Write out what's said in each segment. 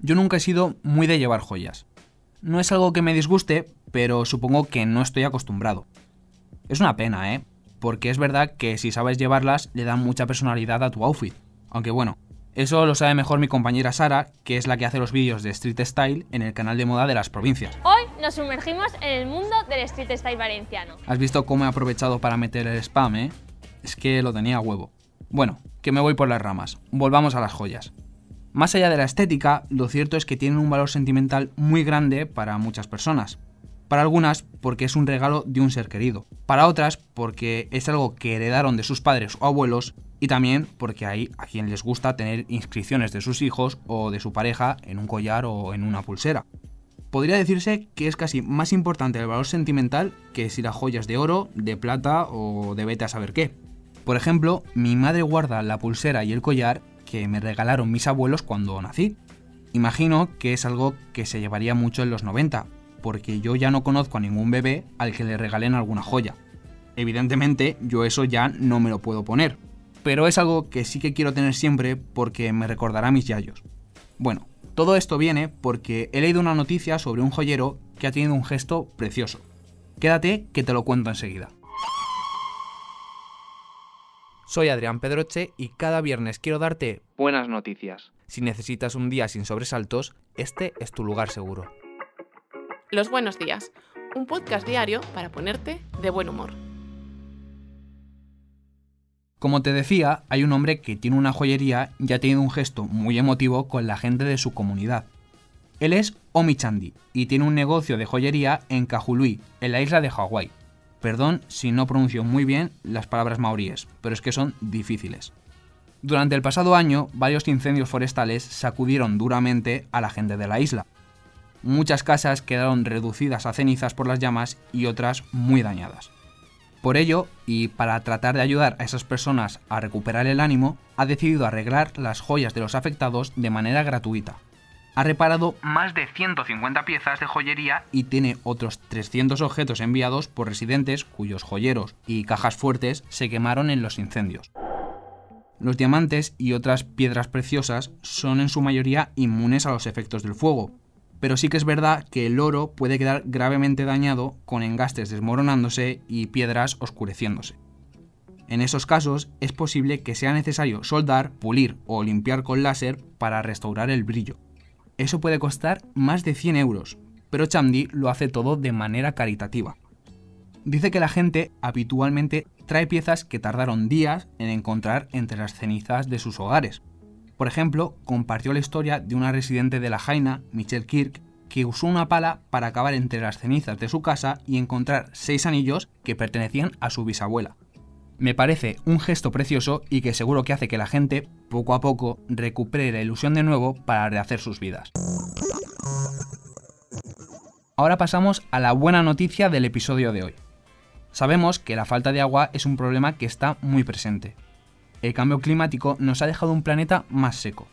Yo nunca he sido muy de llevar joyas. No es algo que me disguste, pero supongo que no estoy acostumbrado. Es una pena, ¿eh? Porque es verdad que si sabes llevarlas le dan mucha personalidad a tu outfit. Aunque bueno, eso lo sabe mejor mi compañera Sara, que es la que hace los vídeos de Street Style en el canal de moda de las provincias. Hoy nos sumergimos en el mundo del Street Style valenciano. Has visto cómo he aprovechado para meter el spam, ¿eh? Es que lo tenía a huevo. Bueno, que me voy por las ramas. Volvamos a las joyas. Más allá de la estética, lo cierto es que tienen un valor sentimental muy grande para muchas personas. Para algunas porque es un regalo de un ser querido. Para otras porque es algo que heredaron de sus padres o abuelos y también porque hay a quien les gusta tener inscripciones de sus hijos o de su pareja en un collar o en una pulsera. Podría decirse que es casi más importante el valor sentimental que si la joya es de oro, de plata o de vete a saber qué. Por ejemplo, mi madre guarda la pulsera y el collar que me regalaron mis abuelos cuando nací. Imagino que es algo que se llevaría mucho en los 90, porque yo ya no conozco a ningún bebé al que le regalen alguna joya. Evidentemente, yo eso ya no me lo puedo poner, pero es algo que sí que quiero tener siempre porque me recordará mis yayos. Bueno, todo esto viene porque he leído una noticia sobre un joyero que ha tenido un gesto precioso. Quédate que te lo cuento enseguida. Soy Adrián Pedroche y cada viernes quiero darte buenas noticias. Si necesitas un día sin sobresaltos, este es tu lugar seguro. Los buenos días, un podcast diario para ponerte de buen humor. Como te decía, hay un hombre que tiene una joyería y ha tenido un gesto muy emotivo con la gente de su comunidad. Él es Omi Chandi y tiene un negocio de joyería en Kahului, en la isla de Hawái. Perdón si no pronuncio muy bien las palabras maoríes, pero es que son difíciles. Durante el pasado año, varios incendios forestales sacudieron duramente a la gente de la isla. Muchas casas quedaron reducidas a cenizas por las llamas y otras muy dañadas. Por ello, y para tratar de ayudar a esas personas a recuperar el ánimo, ha decidido arreglar las joyas de los afectados de manera gratuita ha reparado más de 150 piezas de joyería y tiene otros 300 objetos enviados por residentes cuyos joyeros y cajas fuertes se quemaron en los incendios. Los diamantes y otras piedras preciosas son en su mayoría inmunes a los efectos del fuego, pero sí que es verdad que el oro puede quedar gravemente dañado con engastes desmoronándose y piedras oscureciéndose. En esos casos es posible que sea necesario soldar, pulir o limpiar con láser para restaurar el brillo. Eso puede costar más de 100 euros, pero Chamdi lo hace todo de manera caritativa. Dice que la gente habitualmente trae piezas que tardaron días en encontrar entre las cenizas de sus hogares. Por ejemplo, compartió la historia de una residente de la Jaina, Michelle Kirk, que usó una pala para acabar entre las cenizas de su casa y encontrar seis anillos que pertenecían a su bisabuela. Me parece un gesto precioso y que seguro que hace que la gente, poco a poco, recupere la ilusión de nuevo para rehacer sus vidas. Ahora pasamos a la buena noticia del episodio de hoy. Sabemos que la falta de agua es un problema que está muy presente. El cambio climático nos ha dejado un planeta más seco.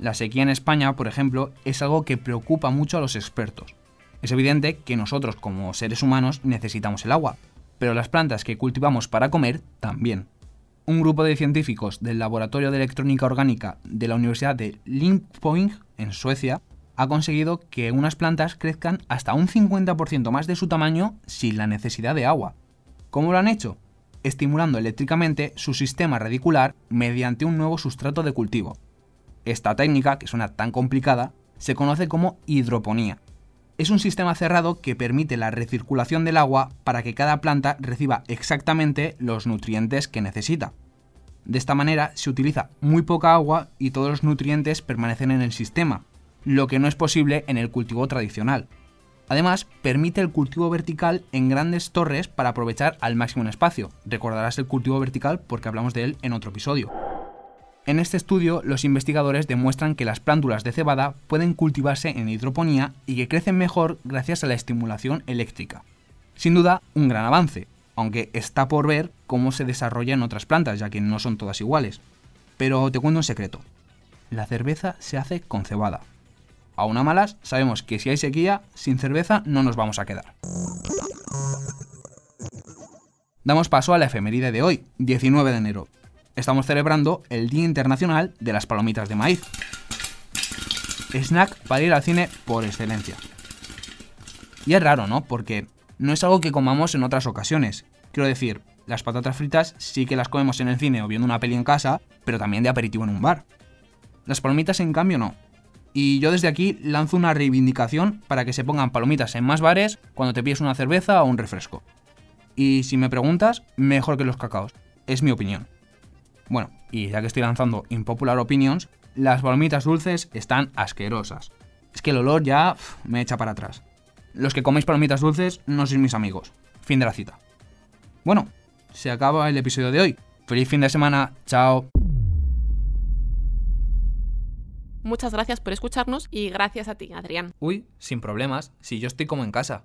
La sequía en España, por ejemplo, es algo que preocupa mucho a los expertos. Es evidente que nosotros como seres humanos necesitamos el agua, pero las plantas que cultivamos para comer también. Un grupo de científicos del Laboratorio de Electrónica Orgánica de la Universidad de Linköping, en Suecia, ha conseguido que unas plantas crezcan hasta un 50% más de su tamaño sin la necesidad de agua. ¿Cómo lo han hecho? Estimulando eléctricamente su sistema radicular mediante un nuevo sustrato de cultivo. Esta técnica, que suena tan complicada, se conoce como hidroponía es un sistema cerrado que permite la recirculación del agua para que cada planta reciba exactamente los nutrientes que necesita. De esta manera se utiliza muy poca agua y todos los nutrientes permanecen en el sistema, lo que no es posible en el cultivo tradicional. Además, permite el cultivo vertical en grandes torres para aprovechar al máximo un espacio. Recordarás el cultivo vertical porque hablamos de él en otro episodio. En este estudio, los investigadores demuestran que las plántulas de cebada pueden cultivarse en hidroponía y que crecen mejor gracias a la estimulación eléctrica. Sin duda, un gran avance, aunque está por ver cómo se desarrolla en otras plantas, ya que no son todas iguales. Pero te cuento un secreto. La cerveza se hace con cebada. A una malas, sabemos que si hay sequía, sin cerveza no nos vamos a quedar. Damos paso a la efeméride de hoy, 19 de enero, estamos celebrando el Día Internacional de las Palomitas de Maíz. Snack para ir al cine por excelencia. Y es raro, ¿no? Porque no es algo que comamos en otras ocasiones. Quiero decir, las patatas fritas sí que las comemos en el cine o viendo una peli en casa, pero también de aperitivo en un bar. Las palomitas, en cambio, no. Y yo desde aquí lanzo una reivindicación para que se pongan palomitas en más bares cuando te pides una cerveza o un refresco. Y si me preguntas, mejor que los cacaos. Es mi opinión. Bueno, y ya que estoy lanzando impopular opinions, las palomitas dulces están asquerosas. Es que el olor ya me echa para atrás. Los que coméis palomitas dulces no sois mis amigos. Fin de la cita. Bueno, se acaba el episodio de hoy. Feliz fin de semana. Chao. Muchas gracias por escucharnos y gracias a ti, Adrián. Uy, sin problemas, si yo estoy como en casa.